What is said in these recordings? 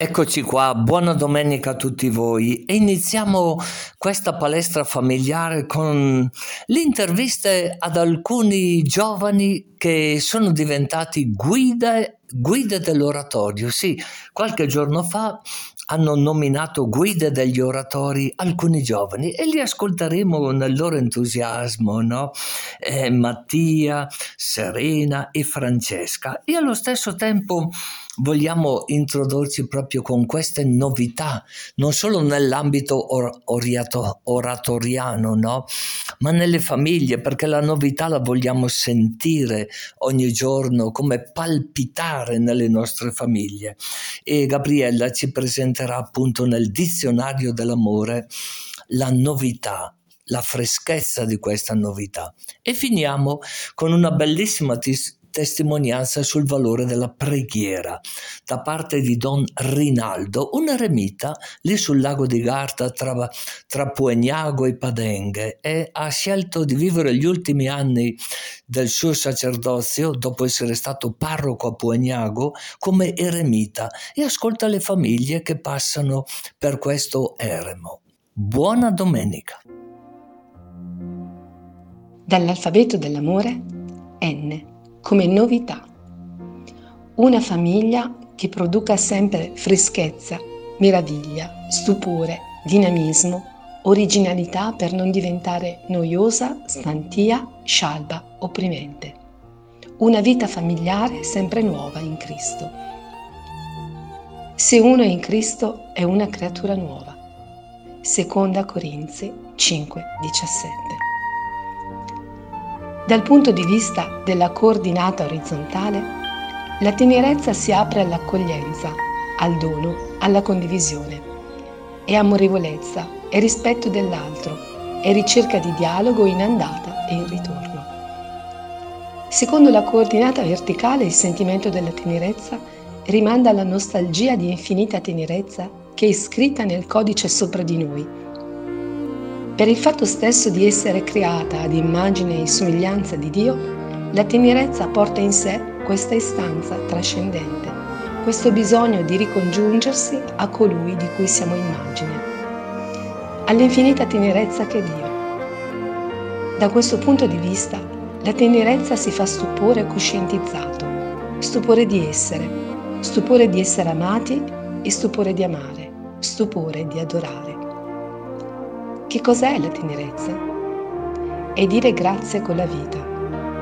Eccoci qua, buona domenica a tutti voi e iniziamo questa palestra familiare con le interviste ad alcuni giovani che sono diventati guide, guide dell'oratorio. Sì, qualche giorno fa hanno nominato guide degli oratori alcuni giovani e li ascolteremo nel loro entusiasmo, no? Eh, Mattia, Serena e Francesca e allo stesso tempo vogliamo introdurci proprio con queste novità, non solo nell'ambito or- oriato- oratoriano, no? ma nelle famiglie, perché la novità la vogliamo sentire ogni giorno come palpitare nelle nostre famiglie. E Gabriella ci presenterà appunto nel dizionario dell'amore la novità la freschezza di questa novità. E finiamo con una bellissima testimonianza sul valore della preghiera da parte di Don Rinaldo, un eremita lì sul lago di Garda tra, tra Puegnago e Padenghe e ha scelto di vivere gli ultimi anni del suo sacerdozio dopo essere stato parroco a Puegnago come eremita e ascolta le famiglie che passano per questo eremo. Buona domenica. Dall'alfabeto dell'amore N come novità. Una famiglia che produca sempre freschezza, meraviglia, stupore, dinamismo, originalità per non diventare noiosa, stantia, scialba, opprimente. Una vita familiare sempre nuova in Cristo. Se uno è in Cristo è una creatura nuova. Seconda Corinzi 5, 17. Dal punto di vista della coordinata orizzontale, la tenerezza si apre all'accoglienza, al dono, alla condivisione. È amorevolezza, è rispetto dell'altro, è ricerca di dialogo in andata e in ritorno. Secondo la coordinata verticale, il sentimento della tenerezza rimanda alla nostalgia di infinita tenerezza che è scritta nel codice sopra di noi per il fatto stesso di essere creata ad immagine e somiglianza di Dio, la tenerezza porta in sé questa istanza trascendente, questo bisogno di ricongiungersi a colui di cui siamo immagine, all'infinita tenerezza che è Dio. Da questo punto di vista, la tenerezza si fa stupore coscientizzato, stupore di essere, stupore di essere amati e stupore di amare, stupore di adorare. Che cos'è la tenerezza? È dire grazie con la vita.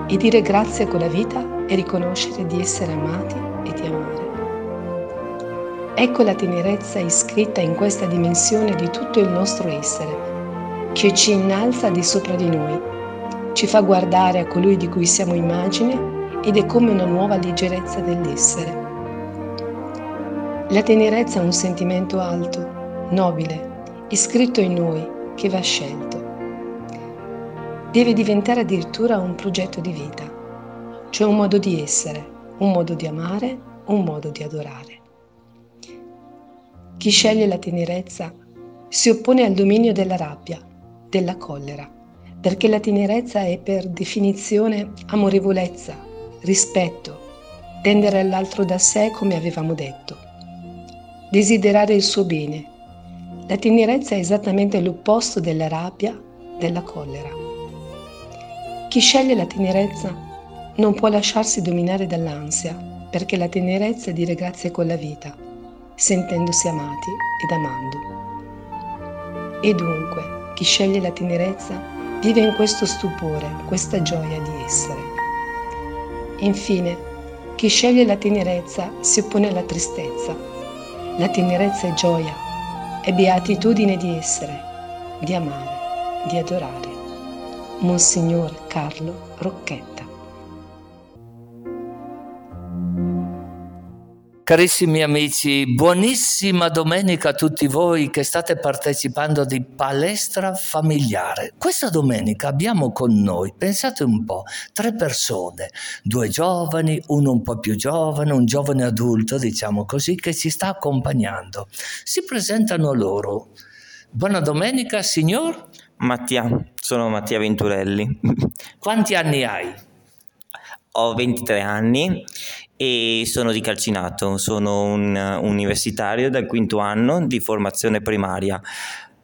E dire grazie con la vita è riconoscere di essere amati e di amare. Ecco la tenerezza iscritta in questa dimensione di tutto il nostro essere, che ci innalza di sopra di noi, ci fa guardare a colui di cui siamo immagine ed è come una nuova leggerezza dell'essere. La tenerezza è un sentimento alto, nobile, iscritto in noi che va scelto. Deve diventare addirittura un progetto di vita, cioè un modo di essere, un modo di amare, un modo di adorare. Chi sceglie la tenerezza si oppone al dominio della rabbia, della collera, perché la tenerezza è per definizione amorevolezza, rispetto, tendere all'altro da sé come avevamo detto, desiderare il suo bene, la tenerezza è esattamente l'opposto della rabbia, della collera. Chi sceglie la tenerezza non può lasciarsi dominare dall'ansia, perché la tenerezza è dire grazie con la vita, sentendosi amati ed amando. E dunque, chi sceglie la tenerezza vive in questo stupore, questa gioia di essere. Infine, chi sceglie la tenerezza si oppone alla tristezza. La tenerezza è gioia, è beatitudine di essere, di amare, di adorare. Monsignor Carlo Rocchetta. Carissimi amici, buonissima domenica a tutti voi che state partecipando di palestra familiare. Questa domenica abbiamo con noi, pensate un po', tre persone, due giovani, uno un po' più giovane, un giovane adulto, diciamo così, che ci sta accompagnando. Si presentano loro. Buona domenica, signor? Mattia, sono Mattia Venturelli. Quanti anni hai? Ho 23 anni e sono di Calcinato, sono un universitario del quinto anno di formazione primaria,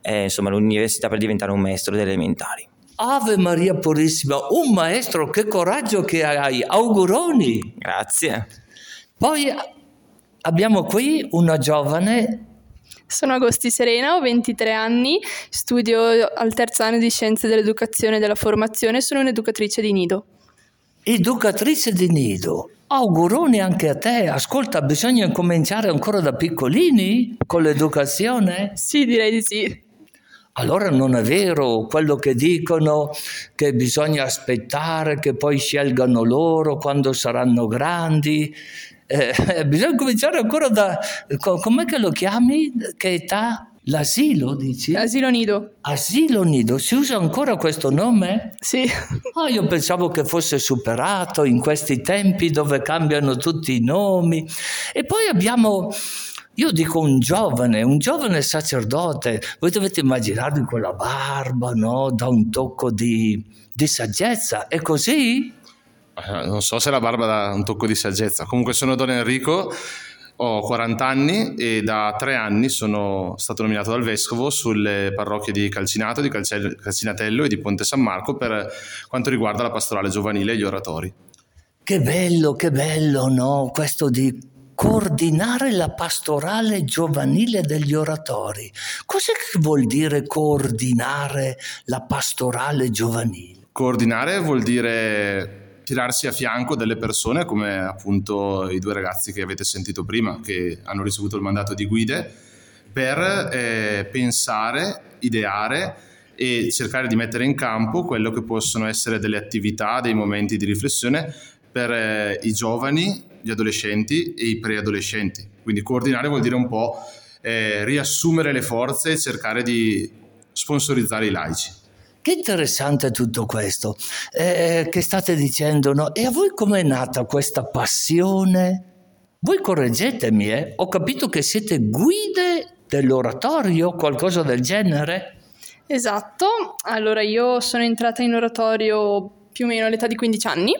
eh, insomma l'università per diventare un maestro delle elementari. Ave Maria Purissima, un maestro, che coraggio che hai, auguroni! Grazie. Poi abbiamo qui una giovane sono Agosti Serena, ho 23 anni, studio al terzo anno di Scienze dell'Educazione e della Formazione, sono un'educatrice di nido. Educatrice di nido, auguroni anche a te. Ascolta, bisogna cominciare ancora da piccolini con l'educazione? Sì, direi di sì. Allora non è vero quello che dicono che bisogna aspettare che poi scelgano loro quando saranno grandi. Eh, bisogna cominciare ancora da... com'è che lo chiami? Che età? L'asilo, dici? Asilo nido. Asilo nido, si usa ancora questo nome? Sì. Oh, io pensavo che fosse superato in questi tempi dove cambiano tutti i nomi. E poi abbiamo, io dico un giovane, un giovane sacerdote. Voi dovete immaginarvi con la barba, no? Da un tocco di, di saggezza. È così? Eh, non so se la barba dà un tocco di saggezza. Comunque sono Don Enrico, ho 40 anni e da tre anni sono stato nominato dal Vescovo sulle parrocchie di Calcinato, di Calcinatello e di Ponte San Marco per quanto riguarda la pastorale giovanile e gli oratori. Che bello, che bello, no? Questo di coordinare la pastorale giovanile degli oratori. Cos'è che vuol dire coordinare la pastorale giovanile? Coordinare vuol dire tirarsi a fianco delle persone come appunto i due ragazzi che avete sentito prima che hanno ricevuto il mandato di guide per eh, pensare, ideare e cercare di mettere in campo quello che possono essere delle attività, dei momenti di riflessione per eh, i giovani, gli adolescenti e i preadolescenti. Quindi coordinare vuol dire un po' eh, riassumere le forze e cercare di sponsorizzare i laici. Che interessante tutto questo eh, che state dicendo, no? E a voi com'è nata questa passione? Voi correggetemi, eh? Ho capito che siete guide dell'oratorio, qualcosa del genere? Esatto, allora io sono entrata in oratorio più o meno all'età di 15 anni,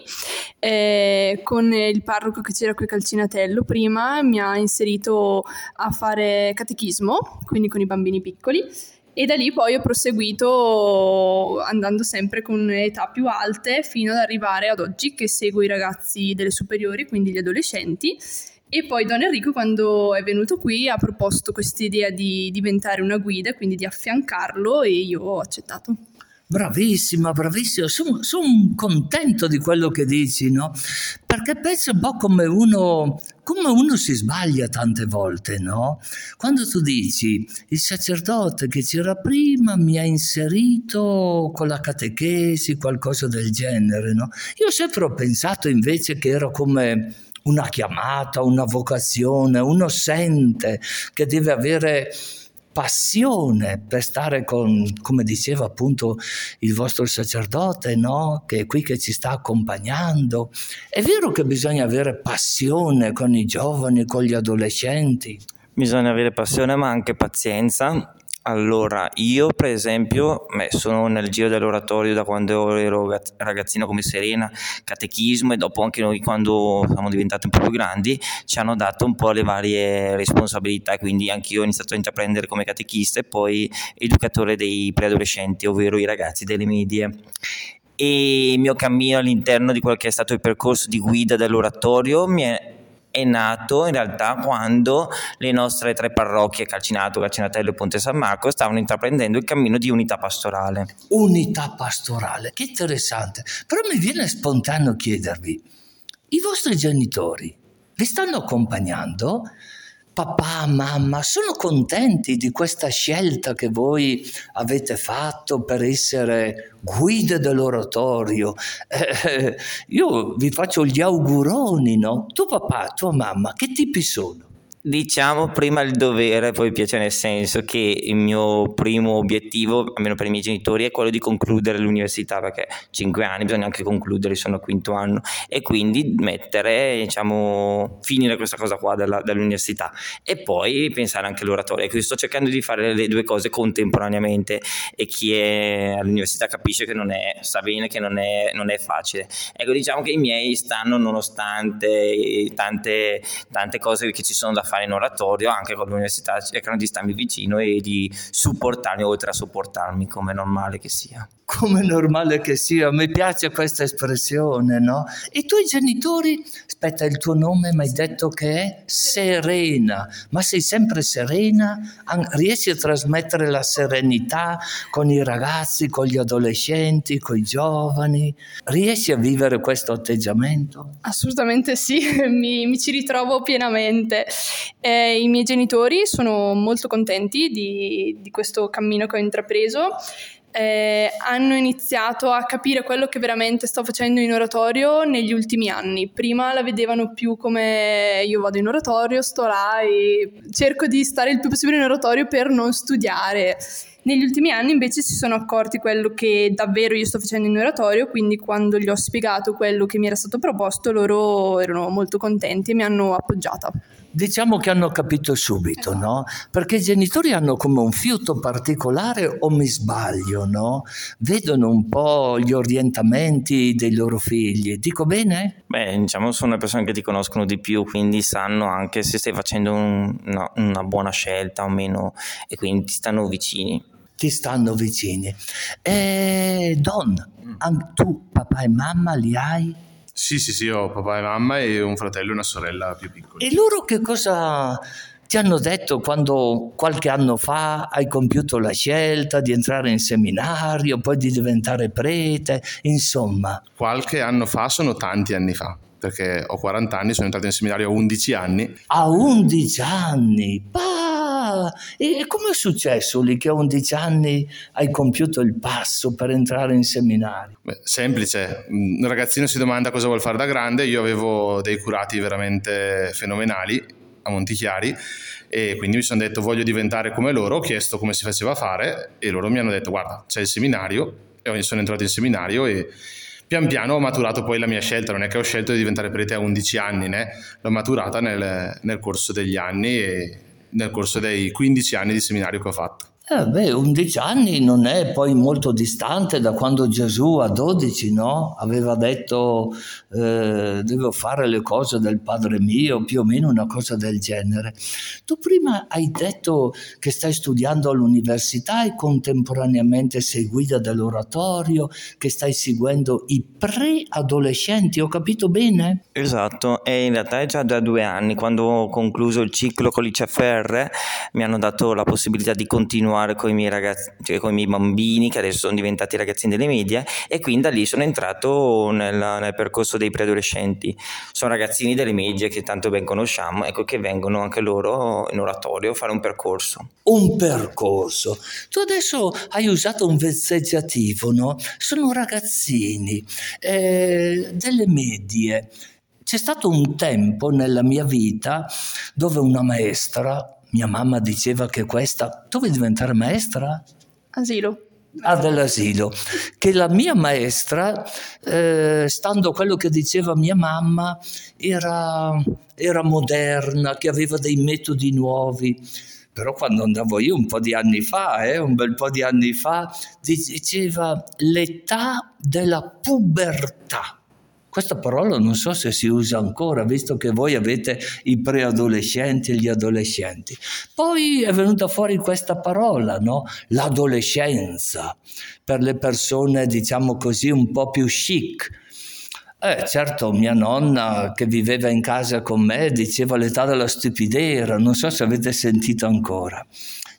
eh, con il parroco che c'era qui a Calcinatello prima mi ha inserito a fare catechismo, quindi con i bambini piccoli e da lì poi ho proseguito andando sempre con età più alte fino ad arrivare ad oggi che seguo i ragazzi delle superiori, quindi gli adolescenti. E poi Don Enrico quando è venuto qui ha proposto questa idea di diventare una guida, quindi di affiancarlo e io ho accettato. Bravissima, bravissima, sono, sono contento di quello che dici, no? Perché penso un po' come uno, come uno si sbaglia tante volte, no? Quando tu dici il sacerdote che c'era prima mi ha inserito con la catechesi, qualcosa del genere, no? Io sempre ho pensato invece che era come una chiamata, una vocazione, uno sente che deve avere passione per stare con, come diceva appunto il vostro sacerdote, no? che è qui che ci sta accompagnando. È vero che bisogna avere passione con i giovani, con gli adolescenti. Bisogna avere passione ma anche pazienza allora, io per esempio beh, sono nel giro dell'oratorio da quando ero ragazzino come Serena, catechismo e dopo anche noi quando siamo diventati un po' più grandi ci hanno dato un po' le varie responsabilità, quindi anche io ho iniziato a intraprendere come catechista e poi educatore dei preadolescenti, ovvero i ragazzi delle medie. E il mio cammino all'interno di quello che è stato il percorso di guida dell'oratorio mi è è nato in realtà quando le nostre tre parrocchie, Calcinato, Calcinatello e Ponte San Marco, stavano intraprendendo il cammino di unità pastorale. Unità pastorale, che interessante. Però mi viene spontaneo chiedervi, i vostri genitori vi stanno accompagnando? Papà, mamma, sono contenti di questa scelta che voi avete fatto per essere guide dell'oratorio. Eh, io vi faccio gli auguroni, no? Tu papà, tua mamma, che tipi sono? Diciamo prima il dovere, poi il piacere, nel senso che il mio primo obiettivo, almeno per i miei genitori, è quello di concludere l'università, perché 5 anni bisogna anche concludere, sono al quinto anno, e quindi mettere, diciamo, finire questa cosa qua della, dell'università e poi pensare anche all'oratorio. Ecco, sto cercando di fare le due cose contemporaneamente e chi è all'università capisce che non è, sa bene che non è, non è facile. Ecco, diciamo che i miei stanno nonostante tante, tante cose che ci sono da fare fare in oratorio, anche con l'università cercano di starmi vicino e di supportarmi oltre a supportarmi come normale che sia. Come normale che sia, mi piace questa espressione, no? E i tuoi genitori, aspetta, il tuo nome mi hai detto che è Serena, ma sei sempre serena? Riesci a trasmettere la serenità con i ragazzi, con gli adolescenti, con i giovani? Riesci a vivere questo atteggiamento? Assolutamente sì, mi, mi ci ritrovo pienamente. Eh, I miei genitori sono molto contenti di, di questo cammino che ho intrapreso. Eh, hanno iniziato a capire quello che veramente sto facendo in oratorio negli ultimi anni. Prima la vedevano più come io vado in oratorio, sto là e cerco di stare il più possibile in oratorio per non studiare. Negli ultimi anni invece si sono accorti quello che davvero io sto facendo in oratorio, quindi quando gli ho spiegato quello che mi era stato proposto loro erano molto contenti e mi hanno appoggiata. Diciamo che hanno capito subito, no? Perché i genitori hanno come un fiuto particolare o mi sbaglio, no? Vedono un po' gli orientamenti dei loro figli. Dico bene? Beh, diciamo sono le persone che ti conoscono di più, quindi sanno anche se stai facendo un, una, una buona scelta o meno e quindi ti stanno vicini ti stanno vicini. E Don, tu papà e mamma li hai? Sì, sì, sì, ho papà e mamma e un fratello e una sorella più piccoli. E loro che cosa ti hanno detto quando qualche anno fa hai compiuto la scelta di entrare in seminario, poi di diventare prete, insomma? Qualche anno fa sono tanti anni fa perché ho 40 anni, sono entrato in seminario a 11 anni. A 11 anni? Pa! e come è successo lì che a 11 anni hai compiuto il passo per entrare in seminario? Beh, semplice, un ragazzino si domanda cosa vuol fare da grande, io avevo dei curati veramente fenomenali a Montichiari e quindi mi sono detto voglio diventare come loro, ho chiesto come si faceva a fare e loro mi hanno detto guarda c'è il seminario e sono entrato in seminario e pian piano ho maturato poi la mia scelta, non è che ho scelto di diventare prete a 11 anni, né? l'ho maturata nel, nel corso degli anni e nel corso dei 15 anni di seminario che ho fatto. Eh beh, 11 anni non è poi molto distante da quando Gesù a 12 no? aveva detto eh, devo fare le cose del Padre mio, più o meno una cosa del genere. Tu prima hai detto che stai studiando all'università e contemporaneamente sei guida dell'oratorio, che stai seguendo i preadolescenti, ho capito bene? Esatto, e in realtà è già da due anni, quando ho concluso il ciclo con l'ICFR mi hanno dato la possibilità di continuare continuare con i miei ragazzi, cioè con i miei bambini che adesso sono diventati ragazzini delle medie e quindi da lì sono entrato nel, nel percorso dei preadolescenti. Sono ragazzini delle medie che tanto ben conosciamo, ecco che vengono anche loro in oratorio a fare un percorso. Un percorso. Tu adesso hai usato un vezzeggiativo, no? Sono ragazzini eh, delle medie. C'è stato un tempo nella mia vita dove una maestra mia mamma diceva che questa... Vuoi diventare maestra? Asilo. Ah, dell'asilo. Che la mia maestra, eh, stando a quello che diceva mia mamma, era, era moderna, che aveva dei metodi nuovi però quando andavo io un po' di anni fa, eh, un bel po' di anni fa, diceva l'età della pubertà. Questa parola non so se si usa ancora, visto che voi avete i preadolescenti e gli adolescenti. Poi è venuta fuori questa parola, no? L'adolescenza, per le persone, diciamo così, un po' più chic. Eh, certo, mia nonna che viveva in casa con me diceva l'età della stupidera, non so se avete sentito ancora.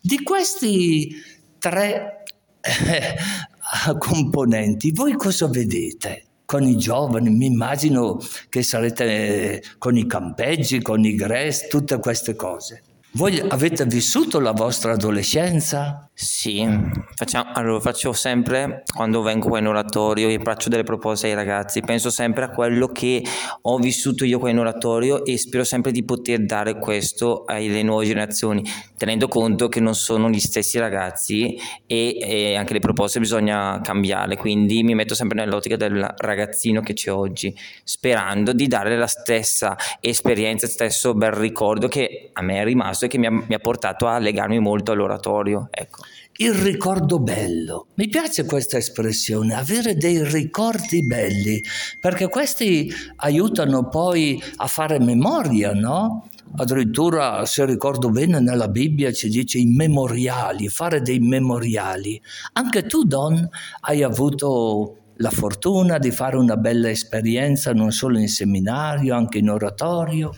Di questi tre eh, componenti, voi cosa vedete? Con i giovani, mi immagino che sarete con i campeggi, con i gres, tutte queste cose. Voi avete vissuto la vostra adolescenza? Sì, facciamo, allora faccio sempre, quando vengo qua in oratorio e faccio delle proposte ai ragazzi, penso sempre a quello che ho vissuto io qua in oratorio e spero sempre di poter dare questo alle nuove generazioni, tenendo conto che non sono gli stessi ragazzi e, e anche le proposte bisogna cambiarle, quindi mi metto sempre nell'ottica del ragazzino che c'è oggi, sperando di dare la stessa esperienza, stesso bel ricordo che a me è rimasto e che mi ha, mi ha portato a legarmi molto all'oratorio. Ecco. Il ricordo bello. Mi piace questa espressione, avere dei ricordi belli, perché questi aiutano poi a fare memoria, no? Addirittura, se ricordo bene, nella Bibbia ci dice i memoriali, fare dei memoriali. Anche tu, Don, hai avuto la fortuna di fare una bella esperienza non solo in seminario, anche in oratorio.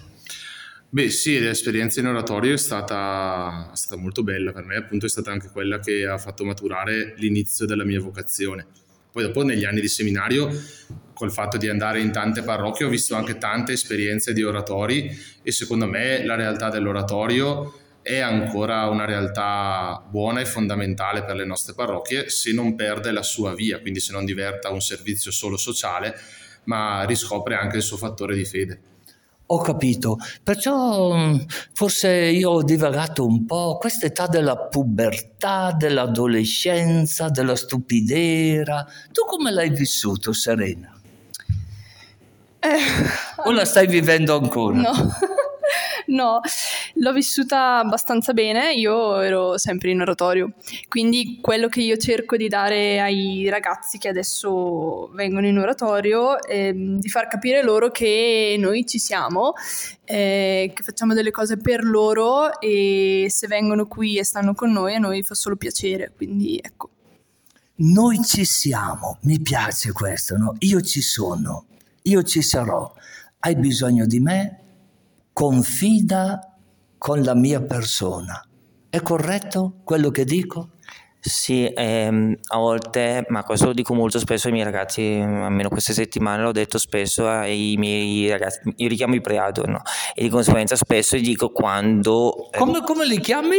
Beh sì, l'esperienza in oratorio è stata, è stata molto bella per me, appunto è stata anche quella che ha fatto maturare l'inizio della mia vocazione. Poi dopo negli anni di seminario, col fatto di andare in tante parrocchie, ho visto anche tante esperienze di oratori e secondo me la realtà dell'oratorio è ancora una realtà buona e fondamentale per le nostre parrocchie se non perde la sua via, quindi se non diventa un servizio solo sociale, ma riscopre anche il suo fattore di fede. Ho capito, perciò mm, forse io ho divagato un po', questa età della pubertà, dell'adolescenza, della stupidera. Tu come l'hai vissuto, Serena? Eh, o la stai vivendo ancora? No. No, l'ho vissuta abbastanza bene, io ero sempre in oratorio, quindi quello che io cerco di dare ai ragazzi che adesso vengono in oratorio è di far capire loro che noi ci siamo, eh, che facciamo delle cose per loro e se vengono qui e stanno con noi a noi fa solo piacere, quindi ecco. Noi ci siamo, mi piace questo, no? Io ci sono, io ci sarò. Hai bisogno di me? Confida con la mia persona. È corretto quello che dico? Sì, ehm, a volte, ma questo lo dico molto spesso ai miei ragazzi, almeno queste settimane l'ho detto spesso ai miei ragazzi, io li chiamo i preado, no? E di conseguenza spesso gli dico quando... Eh, come, come li chiami?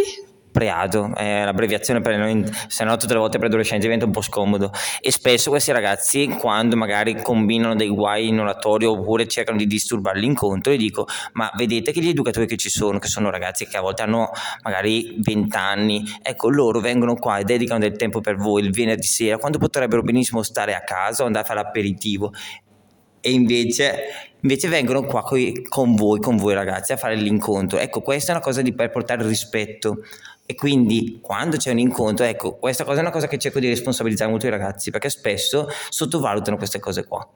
Preado, è l'abbreviazione per noi, se no tutte le volte per adolescenti diventa un po' scomodo e spesso questi ragazzi quando magari combinano dei guai in oratorio oppure cercano di disturbare l'incontro gli dico ma vedete che gli educatori che ci sono, che sono ragazzi che a volte hanno magari 20 anni, ecco loro vengono qua e dedicano del tempo per voi il venerdì sera quando potrebbero benissimo stare a casa o andare a fare l'aperitivo e invece, invece vengono qua coi, con voi, con voi ragazzi a fare l'incontro. Ecco, questa è una cosa di, per portare rispetto e quindi quando c'è un incontro, ecco, questa cosa è una cosa che cerco di responsabilizzare molto i ragazzi perché spesso sottovalutano queste cose qua.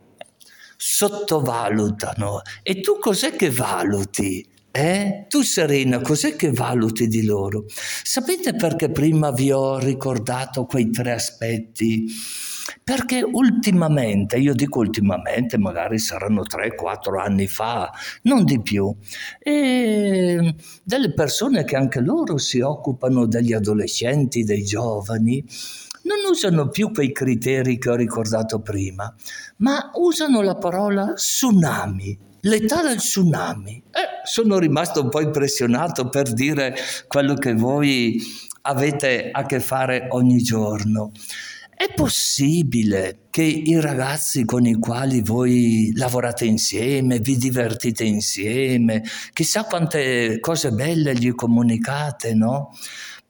Sottovalutano. E tu cos'è che valuti? Eh? Tu Serena, cos'è che valuti di loro? Sapete perché prima vi ho ricordato quei tre aspetti? Perché ultimamente, io dico ultimamente, magari saranno 3-4 anni fa, non di più, e delle persone che anche loro si occupano degli adolescenti, dei giovani, non usano più quei criteri che ho ricordato prima, ma usano la parola tsunami, l'età del tsunami. Eh, sono rimasto un po' impressionato per dire quello che voi avete a che fare ogni giorno. È possibile che i ragazzi con i quali voi lavorate insieme, vi divertite insieme, chissà quante cose belle gli comunicate, no?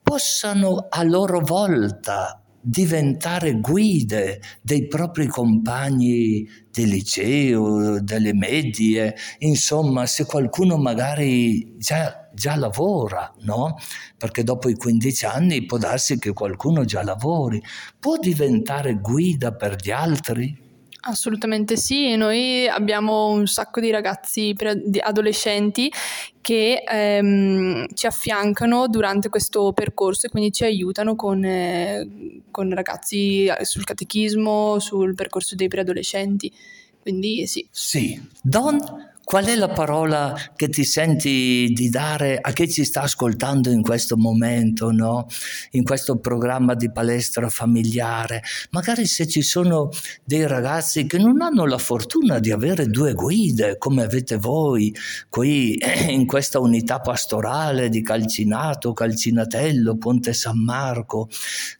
Possano a loro volta diventare guide dei propri compagni di liceo, delle medie, insomma, se qualcuno magari già, già lavora, no? Perché dopo i 15 anni può darsi che qualcuno già lavori, può diventare guida per gli altri? Assolutamente sì, noi abbiamo un sacco di ragazzi di adolescenti che ehm, ci affiancano durante questo percorso e quindi ci aiutano con, eh, con ragazzi sul catechismo, sul percorso dei preadolescenti. Quindi sì. Sì. Don, Qual è la parola che ti senti di dare a chi ci sta ascoltando in questo momento, no? in questo programma di palestra familiare? Magari se ci sono dei ragazzi che non hanno la fortuna di avere due guide come avete voi qui in questa unità pastorale di Calcinato, Calcinatello, Ponte San Marco,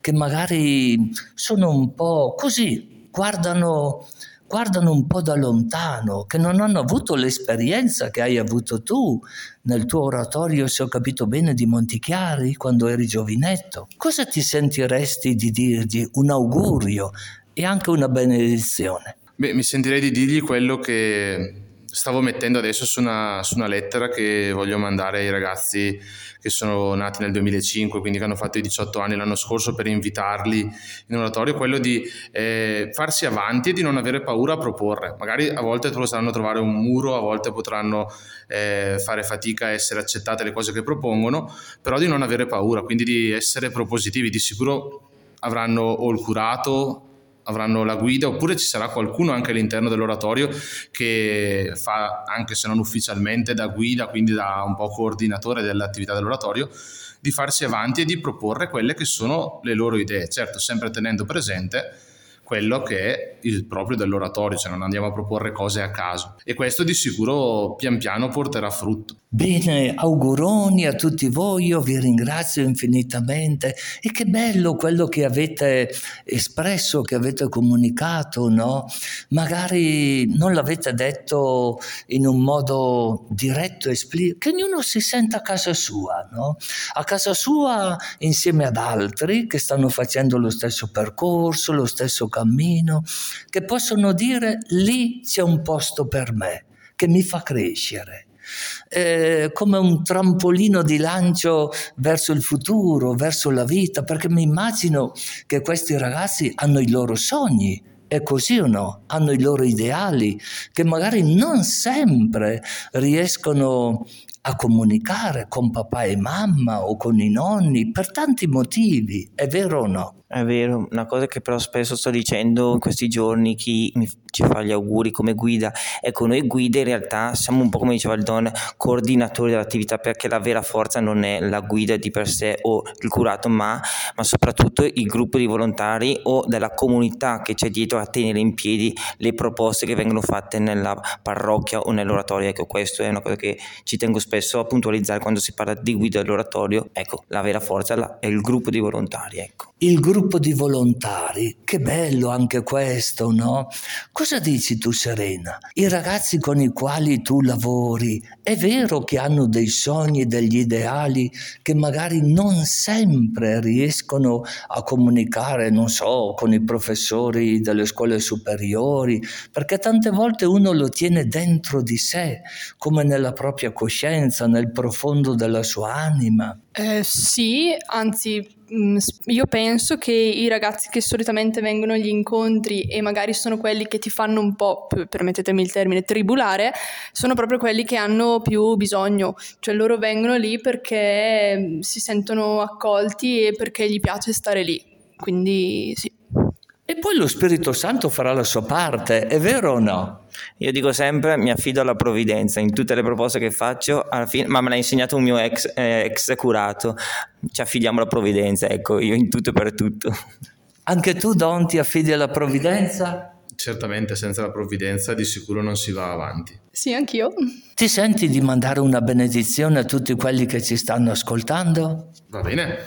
che magari sono un po' così, guardano guardano un po' da lontano, che non hanno avuto l'esperienza che hai avuto tu nel tuo oratorio, se ho capito bene, di Montichiari quando eri giovinetto. Cosa ti sentiresti di dirgli un augurio e anche una benedizione? Beh, mi sentirei di dirgli quello che stavo mettendo adesso su una, su una, lettera che voglio mandare ai ragazzi che sono nati nel 2005, quindi che hanno fatto i 18 anni l'anno scorso per invitarli in oratorio, quello di eh, farsi avanti e di non avere paura a proporre. Magari a volte potranno trovare un muro, a volte potranno eh, fare fatica a essere accettate le cose che propongono, però di non avere paura, quindi di essere propositivi. Di sicuro avranno o il curato avranno la guida oppure ci sarà qualcuno anche all'interno dell'oratorio che fa, anche se non ufficialmente, da guida, quindi da un po' coordinatore dell'attività dell'oratorio, di farsi avanti e di proporre quelle che sono le loro idee, certo sempre tenendo presente quello che è il proprio dell'oratorio, cioè non andiamo a proporre cose a caso. E questo di sicuro pian piano porterà frutto. Bene, auguroni a tutti voi, io vi ringrazio infinitamente e che bello quello che avete espresso, che avete comunicato, no? Magari non l'avete detto in un modo diretto, esplicito, che ognuno si senta a casa sua, no? A casa sua insieme ad altri che stanno facendo lo stesso percorso, lo stesso cammino, che possono dire lì c'è un posto per me, che mi fa crescere eh, come un trampolino di lancio verso il futuro, verso la vita, perché mi immagino che questi ragazzi hanno i loro sogni, è così o no? Hanno i loro ideali che magari non sempre riescono a comunicare con papà e mamma o con i nonni per tanti motivi, è vero o no? È vero, una cosa che però spesso sto dicendo in questi giorni, chi mi ci fa gli auguri come guida, ecco noi guide in realtà siamo un po' come diceva il Don, coordinatori dell'attività perché la vera forza non è la guida di per sé o il curato, ma, ma soprattutto il gruppo di volontari o della comunità che c'è dietro a tenere in piedi le proposte che vengono fatte nella parrocchia o nell'oratorio, ecco questo è una cosa che ci tengo spesso a puntualizzare quando si parla di guida dell'oratorio, ecco la vera forza è il gruppo di volontari, ecco. Il gruppo di volontari, che bello anche questo, no? Cosa dici tu Serena? I ragazzi con i quali tu lavori, è vero che hanno dei sogni, degli ideali che magari non sempre riescono a comunicare, non so, con i professori delle scuole superiori, perché tante volte uno lo tiene dentro di sé, come nella propria coscienza, nel profondo della sua anima. Eh, sì, anzi Mm, io penso che i ragazzi che solitamente vengono agli incontri e magari sono quelli che ti fanno un po', permettetemi il termine, tribulare, sono proprio quelli che hanno più bisogno, cioè loro vengono lì perché mm, si sentono accolti e perché gli piace stare lì, quindi sì. E poi lo Spirito Santo farà la sua parte, è vero o no? Io dico sempre mi affido alla provvidenza in tutte le proposte che faccio, fine, ma me l'ha insegnato un mio ex, eh, ex curato, ci affidiamo alla provvidenza, ecco, io in tutto e per tutto. Anche tu Don ti affidi alla provvidenza? Certamente senza la provvidenza di sicuro non si va avanti. Sì, anch'io. Ti senti di mandare una benedizione a tutti quelli che ci stanno ascoltando? Va bene.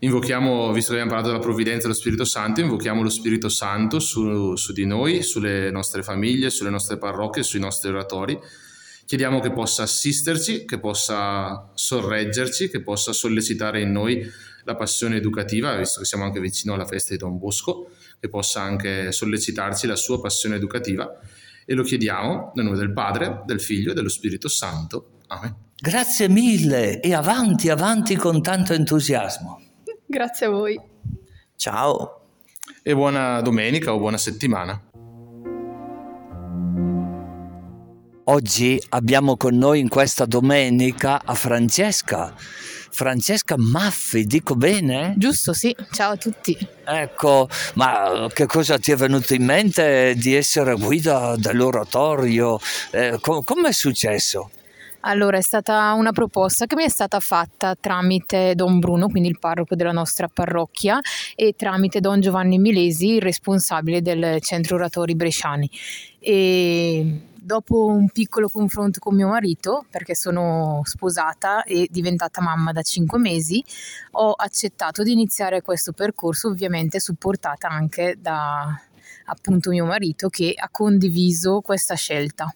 Invochiamo, visto che abbiamo parlato della provvidenza dello Spirito Santo, invochiamo lo Spirito Santo su, su di noi, sulle nostre famiglie, sulle nostre parrocchie, sui nostri oratori. Chiediamo che possa assisterci, che possa sorreggerci, che possa sollecitare in noi la passione educativa, visto che siamo anche vicino alla festa di Don Bosco, che possa anche sollecitarci la sua passione educativa. E lo chiediamo nel nome del Padre, del Figlio e dello Spirito Santo. Amen. Grazie mille e avanti, avanti con tanto entusiasmo. Grazie a voi. Ciao. E buona domenica o buona settimana. Oggi abbiamo con noi in questa domenica a Francesca. Francesca Maffi, dico bene? Giusto, sì. Ciao a tutti. Ecco, ma che cosa ti è venuto in mente di essere guida dell'oratorio? Eh, com- Come è successo? Allora, è stata una proposta che mi è stata fatta tramite Don Bruno, quindi il parroco della nostra parrocchia, e tramite Don Giovanni Milesi, il responsabile del centro oratori bresciani. E dopo un piccolo confronto con mio marito, perché sono sposata e diventata mamma da cinque mesi, ho accettato di iniziare questo percorso, ovviamente supportata anche da appunto mio marito che ha condiviso questa scelta.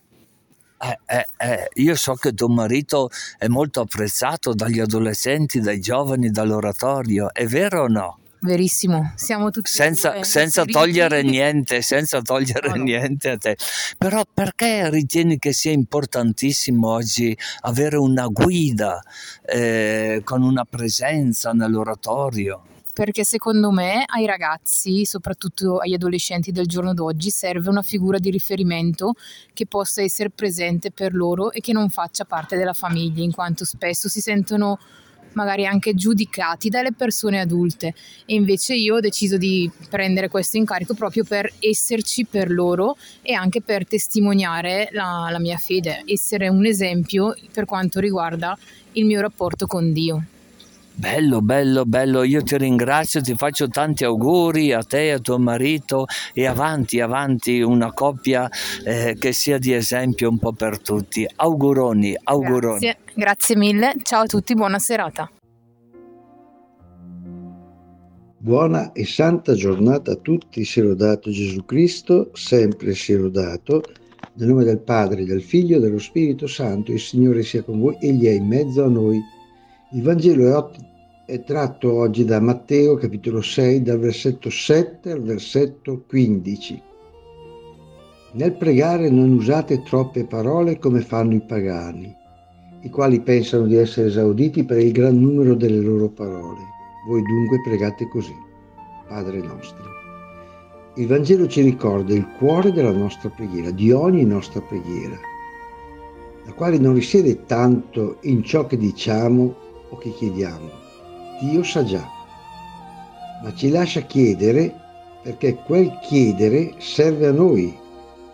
Eh, eh, eh, io so che tuo marito è molto apprezzato dagli adolescenti, dai giovani, dall'oratorio, è vero o no? Verissimo, siamo tutti Senza, due senza togliere niente, senza togliere No, no. niente a te. Però perché ritieni che sia importantissimo oggi avere una guida eh, con una presenza nell'oratorio? Perché secondo me ai ragazzi, soprattutto agli adolescenti del giorno d'oggi, serve una figura di riferimento che possa essere presente per loro e che non faccia parte della famiglia, in quanto spesso si sentono magari anche giudicati dalle persone adulte e invece io ho deciso di prendere questo incarico proprio per esserci per loro e anche per testimoniare la, la mia fede, essere un esempio per quanto riguarda il mio rapporto con Dio. Bello, bello, bello, io ti ringrazio, ti faccio tanti auguri a te e a tuo marito e avanti, avanti, una coppia eh, che sia di esempio un po' per tutti. Auguroni, auguroni. Grazie, grazie mille, ciao a tutti, buona serata. Buona e santa giornata a tutti, sia lodato Gesù Cristo, sempre sia lodato. Nel nome del Padre, del Figlio e dello Spirito Santo, il Signore sia con voi, Egli è in mezzo a noi. Il Vangelo è, tratto oggi da Matteo, capitolo 6, dal versetto 7 al versetto 15. Nel pregare non usate troppe parole come fanno i pagani, i quali pensano di essere esauditi per il gran numero delle loro parole. Voi dunque pregate così, Padre nostro. Il Vangelo ci ricorda il cuore della nostra preghiera, di ogni nostra preghiera, la quale non risiede tanto in ciò che diciamo o che chiediamo. Dio sa già, ma ci lascia chiedere perché quel chiedere serve a noi,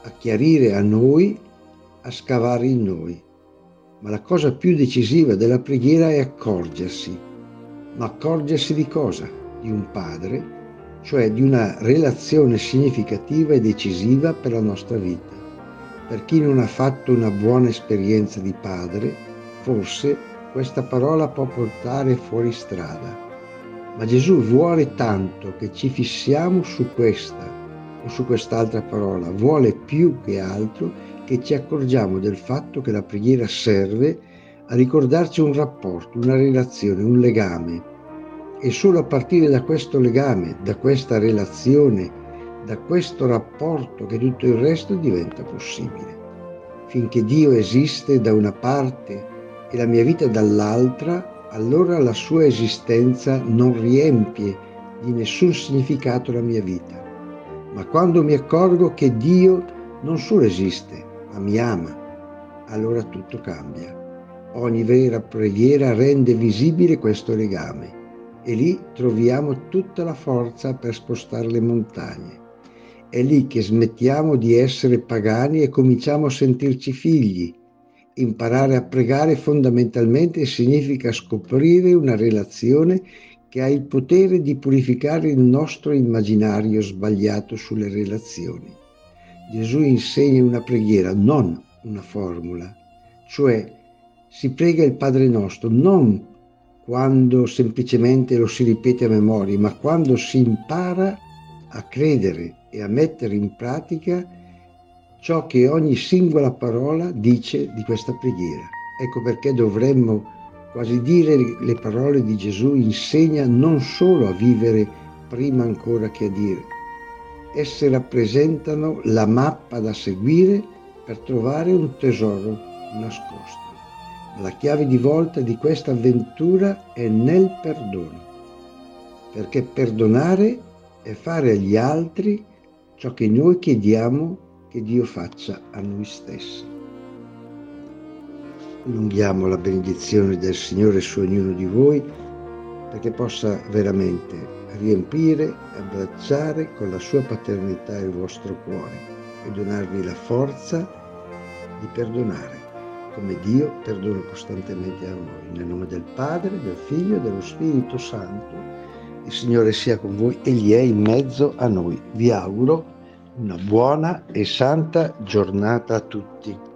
a chiarire a noi, a scavare in noi. Ma la cosa più decisiva della preghiera è accorgersi. Ma accorgersi di cosa? Di un padre, cioè di una relazione significativa e decisiva per la nostra vita. Per chi non ha fatto una buona esperienza di padre, forse questa parola può portare fuori strada. Ma Gesù vuole tanto che ci fissiamo su questa o su quest'altra parola, vuole più che altro che ci accorgiamo del fatto che la preghiera serve a ricordarci un rapporto, una relazione, un legame. E solo a partire da questo legame, da questa relazione, da questo rapporto che tutto il resto diventa possibile. Finché Dio esiste da una parte e la mia vita dall'altra, allora la sua esistenza non riempie di nessun significato la mia vita. Ma quando mi accorgo che Dio non solo esiste, ma mi ama, allora tutto cambia. Ogni vera preghiera rende visibile questo legame e lì troviamo tutta la forza per spostare le montagne. È lì che smettiamo di essere pagani e cominciamo a sentirci figli. Imparare a pregare fondamentalmente significa scoprire una relazione che ha il potere di purificare il nostro immaginario sbagliato sulle relazioni. Gesù insegna una preghiera, non una formula, cioè si prega il Padre nostro non quando semplicemente lo si ripete a memoria, ma quando si impara a credere e a mettere in pratica ciò che ogni singola parola dice di questa preghiera. Ecco perché dovremmo quasi dire le parole di Gesù insegna non solo a vivere prima ancora che a dire. Esse rappresentano la mappa da seguire per trovare un tesoro nascosto. La chiave di volta di questa avventura è nel perdono, perché perdonare è fare agli altri ciò che noi chiediamo che Dio faccia a noi stessi. Allunghiamo la benedizione del Signore su ognuno di voi perché possa veramente riempire, abbracciare con la sua paternità il vostro cuore e donarvi la forza di perdonare, come Dio perdona costantemente a noi. Nel nome del Padre, del Figlio e dello Spirito Santo, il Signore sia con voi, Egli è in mezzo a noi. Vi auguro una buona e santa giornata a tutti.